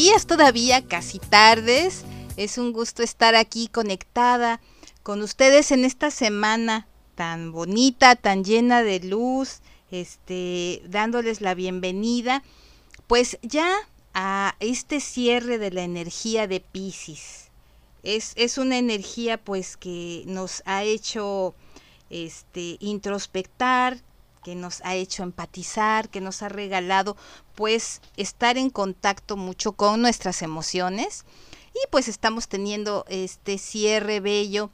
Días todavía, casi tardes. Es un gusto estar aquí conectada con ustedes en esta semana tan bonita, tan llena de luz, este, dándoles la bienvenida, pues ya a este cierre de la energía de Pisces. Es, es una energía pues que nos ha hecho este, introspectar, que nos ha hecho empatizar, que nos ha regalado pues estar en contacto mucho con nuestras emociones. Y pues estamos teniendo este cierre bello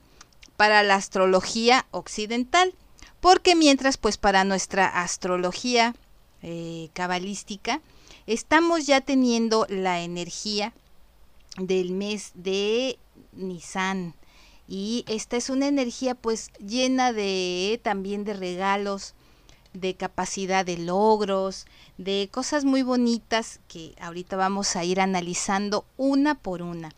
para la astrología occidental, porque mientras pues para nuestra astrología eh, cabalística estamos ya teniendo la energía del mes de Nisan. Y esta es una energía pues llena de también de regalos, de capacidad de logros, de cosas muy bonitas que ahorita vamos a ir analizando una por una.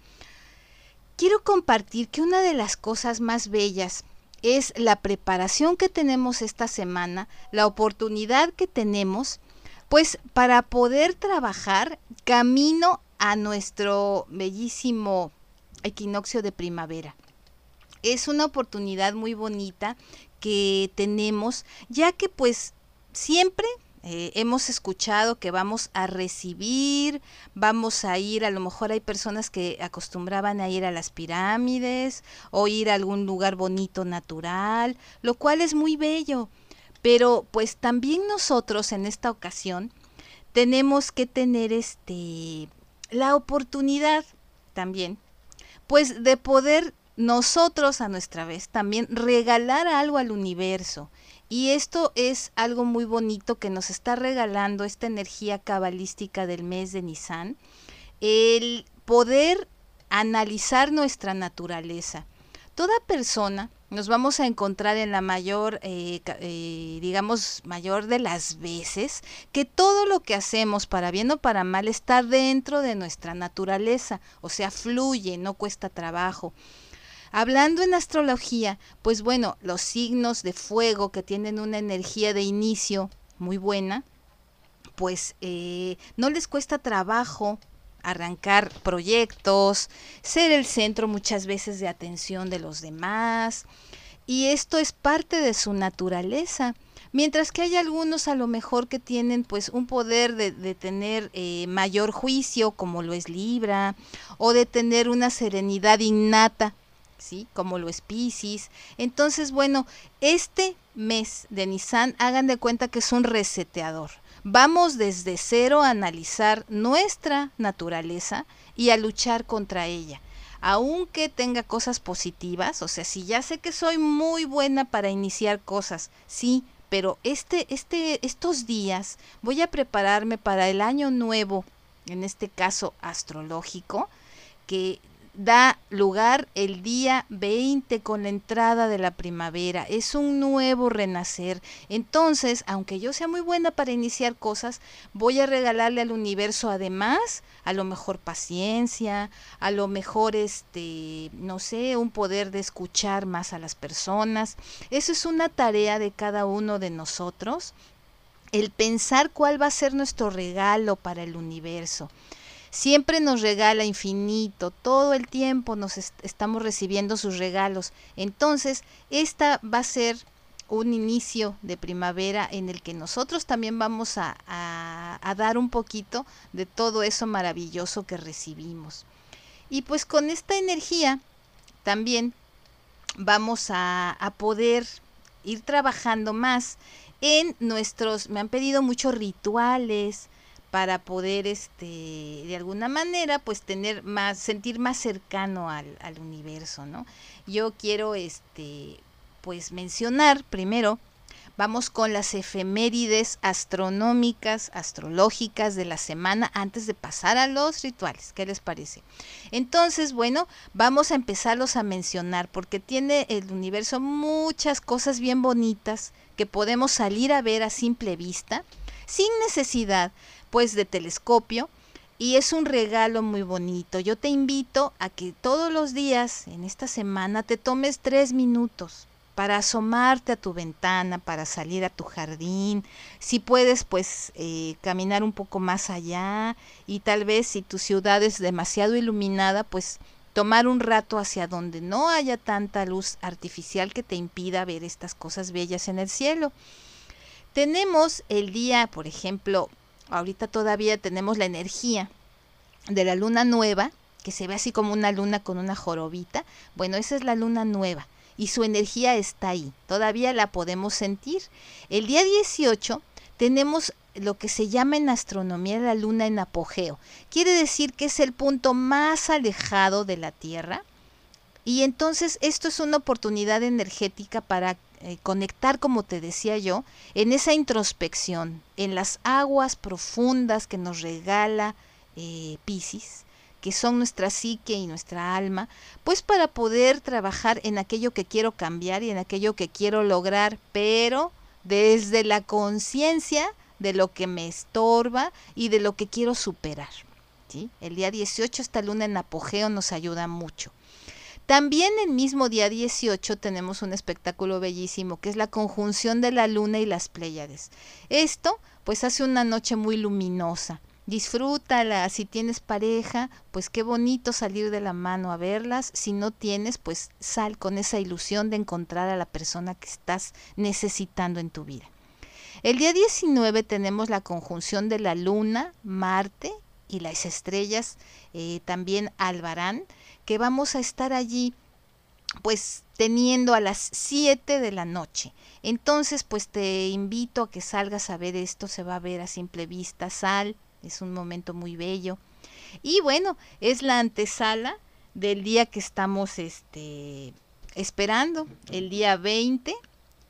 Quiero compartir que una de las cosas más bellas es la preparación que tenemos esta semana, la oportunidad que tenemos, pues para poder trabajar camino a nuestro bellísimo equinoccio de primavera. Es una oportunidad muy bonita que tenemos, ya que pues siempre eh, hemos escuchado que vamos a recibir, vamos a ir, a lo mejor hay personas que acostumbraban a ir a las pirámides o ir a algún lugar bonito natural, lo cual es muy bello. Pero pues también nosotros en esta ocasión tenemos que tener este la oportunidad también pues de poder nosotros a nuestra vez también regalar algo al universo. Y esto es algo muy bonito que nos está regalando esta energía cabalística del mes de Nisan, el poder analizar nuestra naturaleza. Toda persona nos vamos a encontrar en la mayor, eh, eh, digamos, mayor de las veces, que todo lo que hacemos, para bien o para mal, está dentro de nuestra naturaleza, o sea, fluye, no cuesta trabajo. Hablando en astrología, pues bueno, los signos de fuego que tienen una energía de inicio muy buena, pues eh, no les cuesta trabajo arrancar proyectos, ser el centro muchas veces de atención de los demás. Y esto es parte de su naturaleza. Mientras que hay algunos a lo mejor que tienen pues un poder de, tener eh, mayor juicio, como lo es Libra, o de tener una serenidad innata, ¿sí? Como lo es Pisces. Entonces, bueno, este mes de Nissan, hagan de cuenta que es un reseteador. Vamos desde cero a analizar nuestra naturaleza y a luchar contra ella. Aunque tenga cosas positivas, o sea, si ya sé que soy muy buena para iniciar cosas, sí, pero este, este, estos días voy a prepararme para el año nuevo, en este caso astrológico, que da lugar el día 20 con la entrada de la primavera. Es un nuevo renacer. Entonces, aunque yo sea muy buena para iniciar cosas, voy a regalarle al universo además a lo mejor paciencia, a lo mejor este, no sé, un poder de escuchar más a las personas. Eso es una tarea de cada uno de nosotros. El pensar cuál va a ser nuestro regalo para el universo siempre nos regala infinito, todo el tiempo nos estamos recibiendo sus regalos. Entonces, esta va a ser un inicio de primavera en el que nosotros también vamos a, dar un poquito de todo eso maravilloso que recibimos. Y pues con esta energía también vamos a, a poder ir trabajando más en nuestros, me han pedido muchos rituales, para poder este de alguna manera pues tener más sentir más cercano al, al universo no yo quiero este pues mencionar primero Vamos con las efemérides astronómicas, astrológicas de la semana antes de pasar a los rituales. ¿Qué les parece? Entonces, bueno, vamos a empezarlos a mencionar porque tiene el universo muchas cosas bien bonitas que podemos salir a ver a simple vista, sin necesidad pues de telescopio, y es un regalo muy bonito. Yo te invito a que todos los días en esta semana te tomes tres minutos para asomarte a tu ventana, para salir a tu jardín. Si puedes, pues eh, caminar un poco más allá y tal vez si tu ciudad es demasiado iluminada, pues tomar un rato hacia donde no haya tanta luz artificial que te impida ver estas cosas bellas en el cielo. Tenemos el día, por ejemplo, ahorita todavía tenemos la energía de la luna nueva, que se ve así como una luna con una jorobita. Bueno, esa es la luna nueva y su energía está ahí, todavía la podemos sentir. El día 18 tenemos lo que se llama en astronomía la luna en apogeo. Quiere decir que es el punto más alejado de la Tierra. Y entonces esto es una oportunidad energética para eh, conectar, como te decía yo, en esa introspección, en las aguas profundas que nos regala eh, Pisces que son nuestra psique y nuestra alma, pues para poder trabajar en aquello que quiero cambiar y en aquello que quiero lograr, pero desde la conciencia de lo que me estorba y de lo que quiero superar. ¿sí? El día 18, esta luna en apogeo nos ayuda mucho. También el mismo día 18 tenemos un espectáculo bellísimo que es la conjunción de la luna y las Pléyades. Esto pues hace una noche muy luminosa disfrútala. Si tienes pareja, pues qué bonito salir de la mano a verlas. Si no tienes, pues sal con esa ilusión de encontrar a la persona que estás necesitando en tu vida. El día 19 tenemos la conjunción de la luna, Marte y las estrellas, eh, también Albarán, que vamos a estar allí pues teniendo a las 7 de la noche. Entonces, pues te invito a que salgas a ver esto, se va a ver a simple vista, sal, es un momento muy bello. Y bueno, es la antesala del día que estamos este, esperando, el día 20,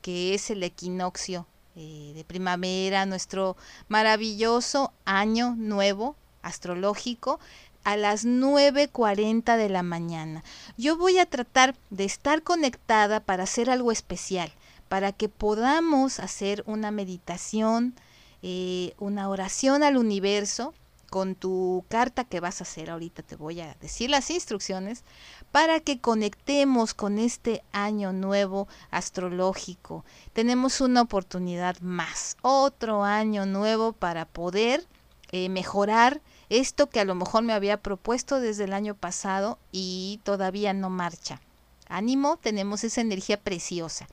que es el equinoccio eh, de primavera, nuestro maravilloso año nuevo astrológico a las 9.40 de la mañana. Yo voy a tratar de estar conectada para hacer algo especial, para que podamos hacer una meditación, eh, una oración al universo con tu carta que vas a hacer ahorita, te voy a decir las instrucciones, para que conectemos con este año nuevo astrológico. Tenemos una oportunidad más, otro año nuevo para poder eh, mejorar esto que a lo mejor me había propuesto desde el año pasado y todavía no marcha. Ánimo, tenemos esa energía preciosa.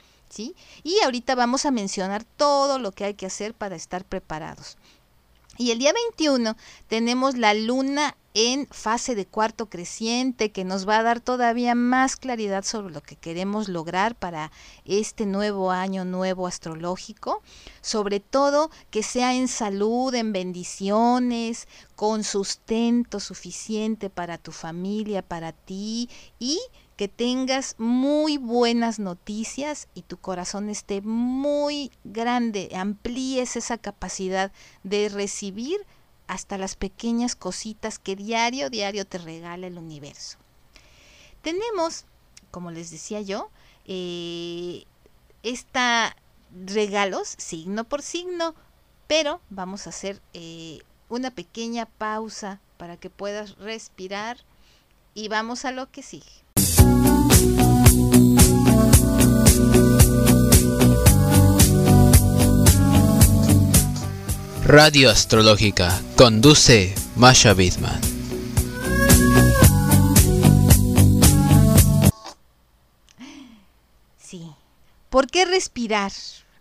Y ahorita vamos a mencionar todo lo que hay que hacer para estar preparados. Y el día 21 tenemos la luna en fase de cuarto creciente que nos va a dar todavía más claridad sobre lo que queremos lograr para este nuevo año nuevo astrológico, sobre todo que sea en salud, en bendiciones, con sustento suficiente para tu familia, para ti y que tengas muy buenas noticias y tu corazón esté muy grande, amplíes esa capacidad de recibir hasta las pequeñas cositas que diario, diario te regala el universo. Tenemos, como les decía yo, eh, esta regalos signo por signo, pero vamos a hacer eh, una pequeña pausa para que puedas respirar y vamos a lo que sigue. Radio Astrológica. Conduce Masha Bidman. Sí. ¿Por qué respirar?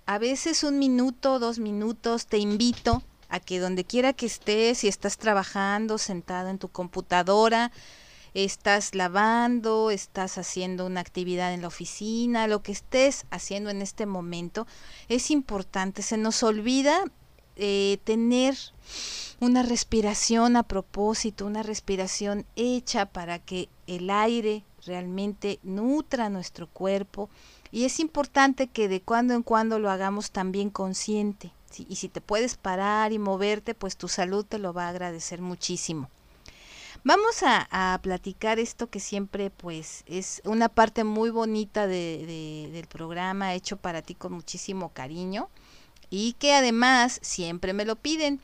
A veces un minuto, dos minutos, te invito a que donde quiera que estés, si estás trabajando, sentado en tu computadora, estás lavando, estás haciendo una actividad en la oficina, lo que estés haciendo en este momento, es importante. Se nos olvida eh, tener una respiración a propósito, una respiración hecha para que el aire realmente nutra nuestro cuerpo Y es importante que de cuando en cuando lo hagamos también consciente. Y si te puedes parar y moverte, pues tu salud te lo va a agradecer muchísimo. Vamos a, platicar esto que siempre pues es una parte muy bonita del programa hecho para ti con muchísimo cariño y que además siempre me lo piden.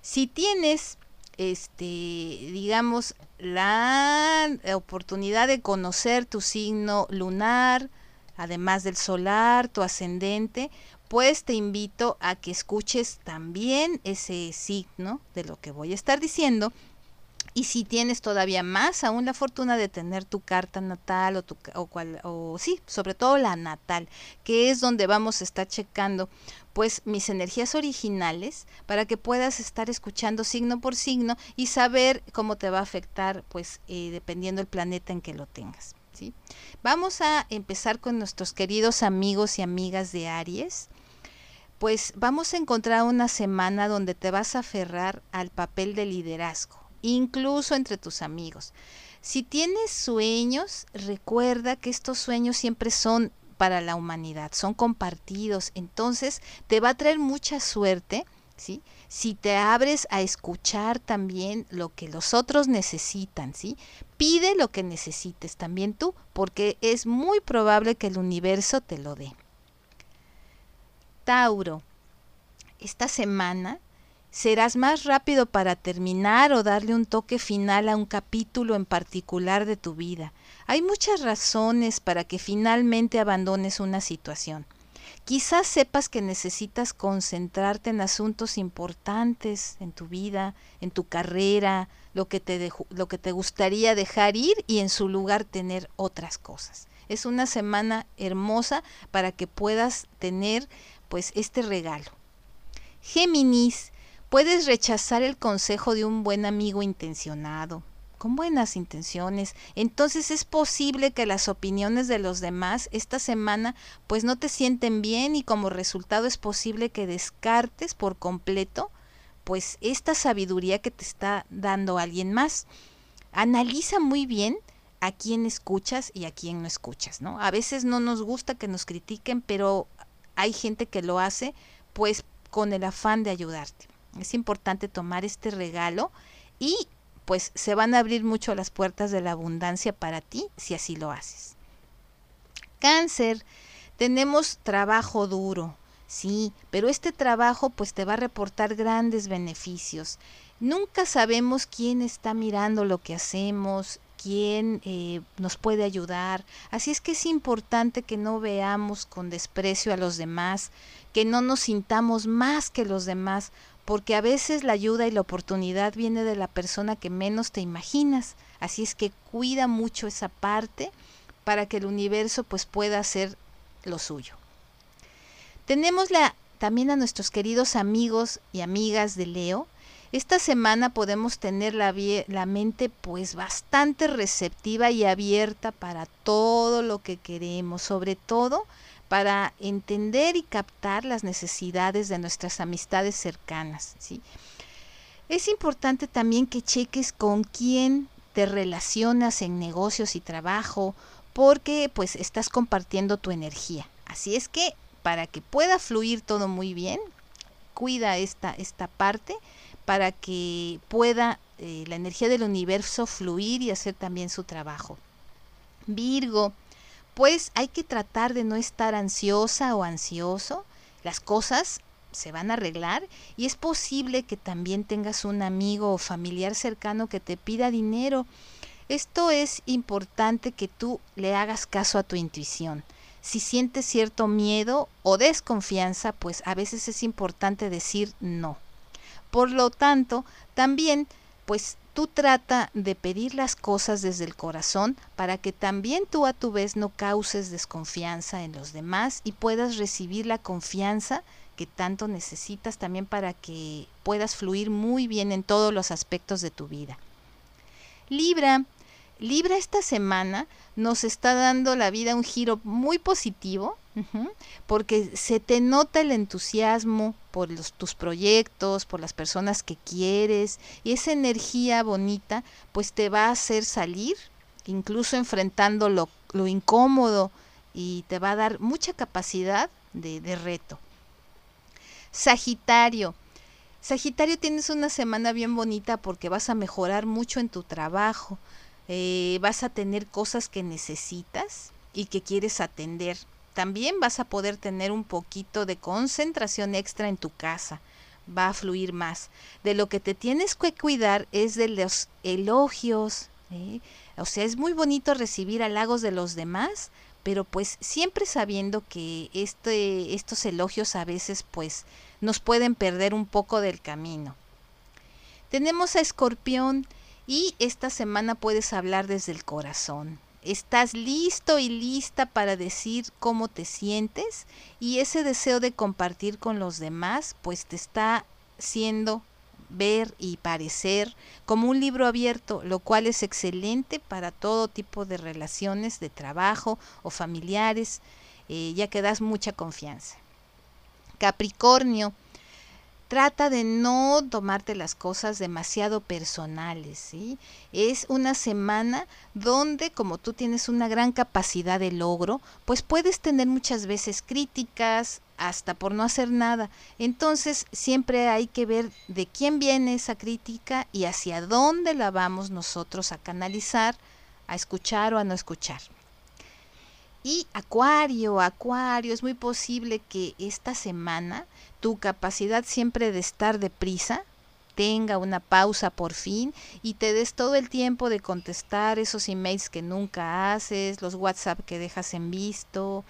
Si tienes este digamos la oportunidad de conocer tu signo lunar, además del solar, tu ascendente, pues te invito a que escuches también ese signo de lo que voy a estar diciendo y si tienes todavía más aún la fortuna de tener tu carta natal o tu o cual o sí, sobre todo la natal, que es donde vamos a estar checando pues mis energías originales para que puedas estar escuchando signo por signo y saber cómo te va a afectar pues eh, dependiendo el planeta en que lo tengas. ¿sí? Vamos a empezar con nuestros queridos amigos y amigas de Aries. Pues vamos a encontrar una semana donde te vas a aferrar al papel de liderazgo incluso entre tus amigos. Si tienes sueños, recuerda que estos sueños siempre son para la humanidad, son compartidos, entonces te va a traer mucha suerte, ¿sí? Si te abres a escuchar también lo que los otros necesitan, ¿sí? Pide lo que necesites también tú, porque es muy probable que el universo te lo dé. Tauro, esta semana serás más rápido para terminar o darle un toque final a un capítulo en particular de tu vida. Hay muchas razones para que finalmente abandones una situación. Quizás sepas que necesitas concentrarte en asuntos importantes en tu vida, en tu carrera, lo que te, lo que te gustaría dejar ir y en su lugar tener otras cosas. Es una semana hermosa para que puedas tener pues este regalo. Géminis, Puedes rechazar el consejo de un buen amigo intencionado, con buenas intenciones. Entonces es posible que las opiniones de los demás esta semana pues no te sienten bien y como resultado es posible que descartes por completo pues esta sabiduría que te está dando alguien más. Analiza muy bien a quién escuchas y a quién no escuchas, ¿no? A veces no nos gusta que nos critiquen, pero hay gente que lo hace pues con el afán de ayudarte. Es importante tomar este regalo y pues se van a abrir mucho las puertas de la abundancia para ti si así lo haces. Cáncer, tenemos trabajo duro, sí, pero este trabajo pues te va a reportar grandes beneficios. Nunca sabemos quién está mirando lo que hacemos, quién eh, nos puede ayudar. Así es que es importante que no veamos con desprecio a los demás, que no nos sintamos más que los demás, porque a veces la ayuda y la oportunidad viene de la persona que menos te imaginas. Así es que cuida mucho esa parte para que el universo pues pueda hacer lo suyo. Tenemos la, también a nuestros queridos amigos y amigas de Leo. Esta semana podemos tener la, la mente pues bastante receptiva y abierta para todo lo que queremos, sobre todo para entender y captar las necesidades de nuestras amistades cercanas. ¿sí? Es importante también que cheques con quién te relacionas en negocios y trabajo, porque pues estás compartiendo tu energía. Así es que para que pueda fluir todo muy bien, cuida esta, esta parte para que pueda eh, la energía del universo fluir y hacer también su trabajo. Virgo, pues hay que tratar de no estar ansiosa o ansioso. Las cosas se van a arreglar y es posible que también tengas un amigo o familiar cercano que te pida dinero. Esto es importante que tú le hagas caso a tu intuición. Si sientes cierto miedo o desconfianza, pues a veces es importante decir no. Por lo tanto, también pues tú trata de pedir las cosas desde el corazón para que también tú a tu vez no causes desconfianza en los demás y puedas recibir la confianza que tanto necesitas también para que puedas fluir muy bien en todos los aspectos de tu vida. Libra, Libra esta semana nos está dando la vida un giro muy positivo, porque se te nota el entusiasmo por tus proyectos, por las personas que quieres, y esa energía bonita pues te va a hacer salir, incluso enfrentando lo, incómodo y te va a dar mucha capacidad de, de reto. Sagitario. Sagitario tienes una semana bien bonita porque vas a mejorar mucho en tu trabajo, eh, vas a tener cosas que necesitas y que quieres atender. También vas a poder tener un poquito de concentración extra en tu casa, va a fluir más. De lo que te tienes que cuidar es de los elogios. O sea, es muy bonito recibir halagos de los demás, pero pues siempre sabiendo que este, estos elogios a veces pues nos pueden perder un poco del camino. Tenemos a Escorpión y esta semana puedes hablar desde el corazón. Estás listo y lista para decir cómo te sientes y ese deseo de compartir con los demás pues te está siendo ver y parecer como un libro abierto, lo cual es excelente para todo tipo de relaciones de trabajo o familiares, eh, ya que das mucha confianza. Capricornio, trata de no tomarte las cosas demasiado personales, ¿sí? Es una semana donde como tú tienes una gran capacidad de logro, pues puedes tener muchas veces críticas hasta por no hacer nada. Entonces, siempre hay que ver de quién viene esa crítica y hacia dónde la vamos nosotros a canalizar, a escuchar o a no escuchar. Y Acuario, Acuario, es muy posible que esta semana tu capacidad siempre de estar deprisa tenga una pausa por fin y te des todo el tiempo de contestar esos emails que nunca haces, los WhatsApp que dejas en visto,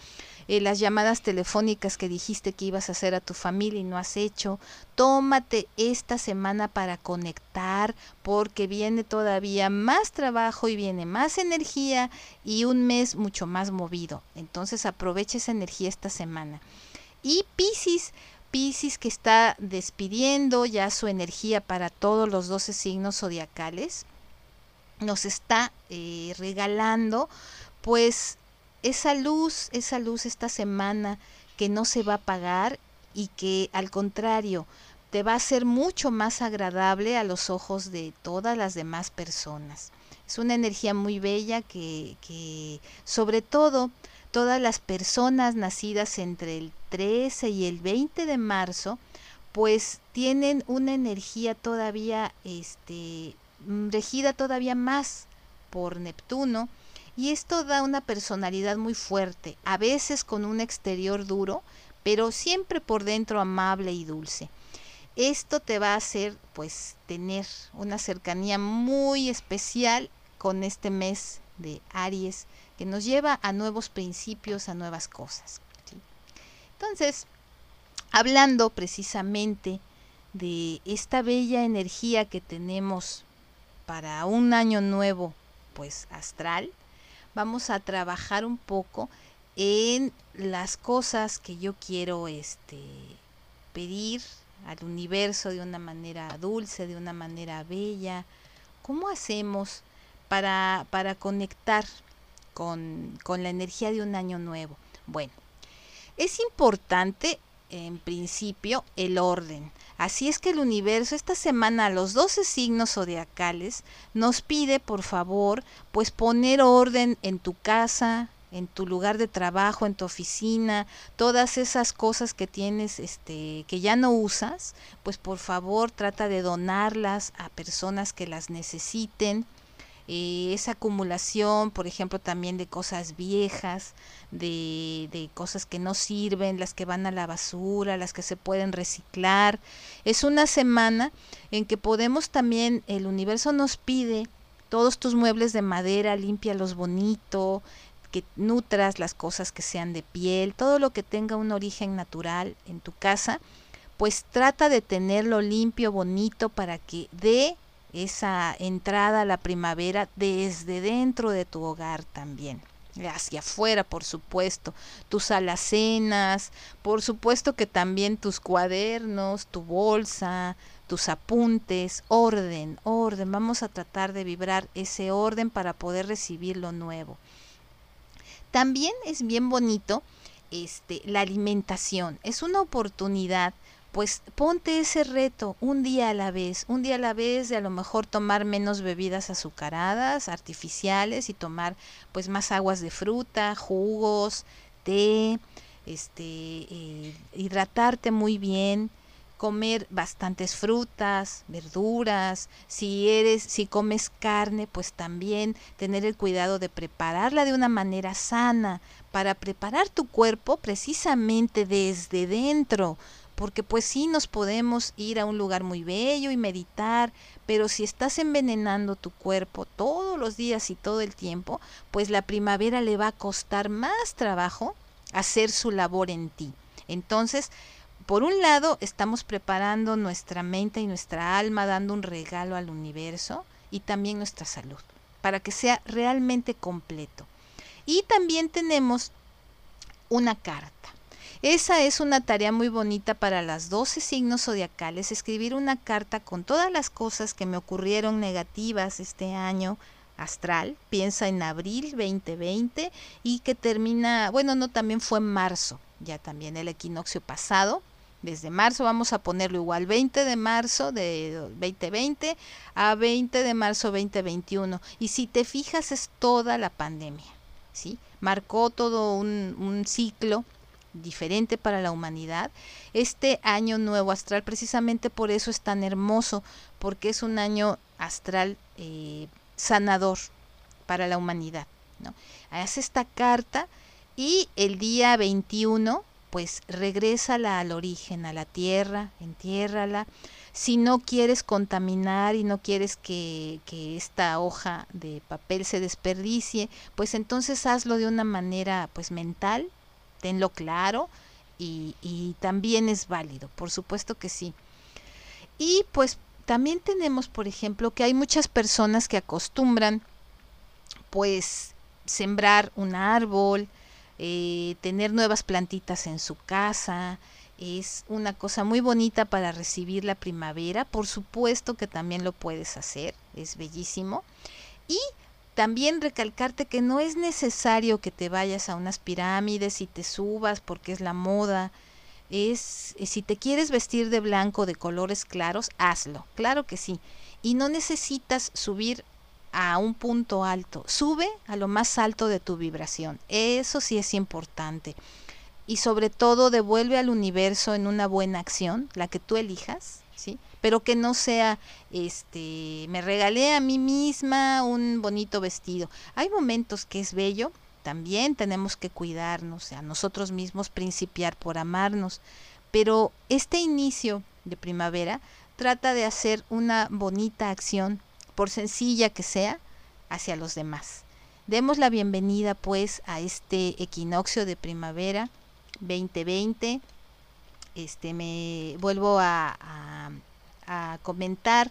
eh, las llamadas telefónicas que dijiste que ibas a hacer a tu familia y no has hecho. Tómate esta semana para conectar porque viene todavía más trabajo y viene más energía y un mes mucho más movido. Entonces aprovecha esa energía esta semana. Y Piscis, Piscis que está despidiendo ya su energía para todos los 12 signos zodiacales, nos está eh, regalando pues esa luz, esa luz esta semana que no se va a apagar y que al contrario te va a ser mucho más agradable a los ojos de todas las demás personas. Es una energía muy bella que, que sobre todo todas las personas nacidas entre el 13 y el 20 de marzo, pues tienen una energía todavía este, regida todavía más por Neptuno y esto da una personalidad muy fuerte, a veces con un exterior duro, pero siempre por dentro amable y dulce. Esto te va a hacer pues tener una cercanía muy especial con este mes de Aries que nos lleva a nuevos principios, a nuevas cosas. Entonces, hablando precisamente de esta bella energía que tenemos para un año nuevo, pues astral, vamos a trabajar un poco en las cosas que yo quiero este pedir al universo de una manera dulce, de una manera bella. ¿Cómo hacemos para, para conectar con, con la energía de un año nuevo? Bueno, es importante en principio el orden. Así es que el universo esta semana los 12 signos zodiacales nos pide por favor pues poner orden en tu casa, en tu lugar de trabajo, en tu oficina, todas esas cosas que tienes este que ya no usas, pues por favor trata de donarlas a personas que las necesiten eh, esa acumulación, por ejemplo, también de cosas viejas, de, de, cosas que no sirven, las que van a la basura, las que se pueden reciclar. Es una semana en que podemos también, el universo nos pide todos tus muebles de madera, los bonito, que nutras las cosas que sean de piel, todo lo que tenga un origen natural en tu casa, pues trata de tenerlo limpio, bonito, para que dé esa entrada a la primavera desde dentro de tu hogar también hacia afuera, por supuesto, tus alacenas, por supuesto que también tus cuadernos, tu bolsa, tus apuntes, orden, orden. Vamos a tratar de vibrar ese orden para poder recibir lo nuevo. También es bien bonito este, la alimentación. Es una oportunidad pues ponte ese reto un día a la vez, un día a la vez de a lo mejor tomar menos bebidas azucaradas, artificiales y tomar pues más aguas de fruta, jugos, té, este, eh, hidratarte muy bien, comer bastantes frutas, verduras, si eres, si comes carne, pues también tener el cuidado de prepararla de una manera sana, para preparar tu cuerpo precisamente desde dentro, porque pues sí nos podemos ir a un lugar muy bello y meditar, pero si estás envenenando tu cuerpo todos los días y todo el tiempo, pues la primavera le va a costar más trabajo hacer su labor en ti. Entonces, por un lado, estamos preparando nuestra mente y nuestra alma, dando un regalo al universo y también nuestra salud, para que sea realmente completo. Y también tenemos una carta. Esa es una tarea muy bonita para las 12 signos zodiacales, escribir una carta con todas las cosas que me ocurrieron negativas este año astral, piensa en abril 2020 y que termina, bueno, no, también fue en marzo, ya también el equinoccio pasado, desde marzo, vamos a ponerlo igual, 20 de marzo de 2020 a 20 de marzo 2021. Y si te fijas es toda la pandemia, ¿sí? Marcó todo un, un ciclo diferente para la humanidad. Este año nuevo astral precisamente por eso es tan hermoso, porque es un año astral eh, sanador para la humanidad. ¿no? Hace esta carta y el día 21 pues regrésala al origen, a la tierra, entiérrala. Si no quieres contaminar y no quieres que, que, esta hoja de papel se desperdicie, pues entonces hazlo de una manera pues mental, tenlo claro y, también es válido, por supuesto que sí. Y pues también tenemos, por ejemplo, que hay muchas personas que acostumbran pues sembrar un árbol, eh, tener nuevas plantitas en su casa, es una cosa muy bonita para recibir la primavera, por supuesto que también lo puedes hacer, es bellísimo. Y también recalcarte que no es necesario que te vayas a unas pirámides y te subas porque es la moda. Es eh, si te quieres vestir de blanco de colores claros, hazlo, claro que sí. Y no necesitas subir a un punto alto, sube a lo más alto de tu vibración. Eso sí es importante. Y sobre todo devuelve al universo en una buena acción, la que tú elijas, ¿sí? Pero que no sea este me regalé a mí misma un bonito vestido. Hay momentos que es bello, también tenemos que cuidarnos, a nosotros mismos principiar por amarnos, pero este inicio de primavera trata de hacer una bonita acción por sencilla que sea, hacia los demás. Demos la bienvenida pues a este equinoccio de primavera 2020. Este me vuelvo a, a, a comentar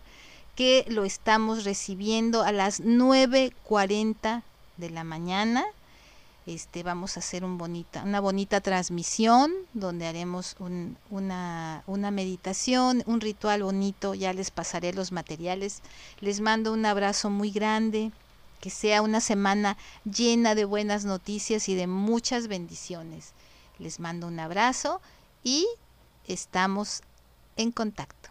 que lo estamos recibiendo a las 9.40 de la mañana este, vamos a hacer bonita, una bonita transmisión donde haremos un, una, una meditación, un ritual bonito, ya les pasaré los materiales. Les mando un abrazo muy grande, que sea una semana llena de buenas noticias y de muchas bendiciones. Les mando un abrazo y estamos en contacto.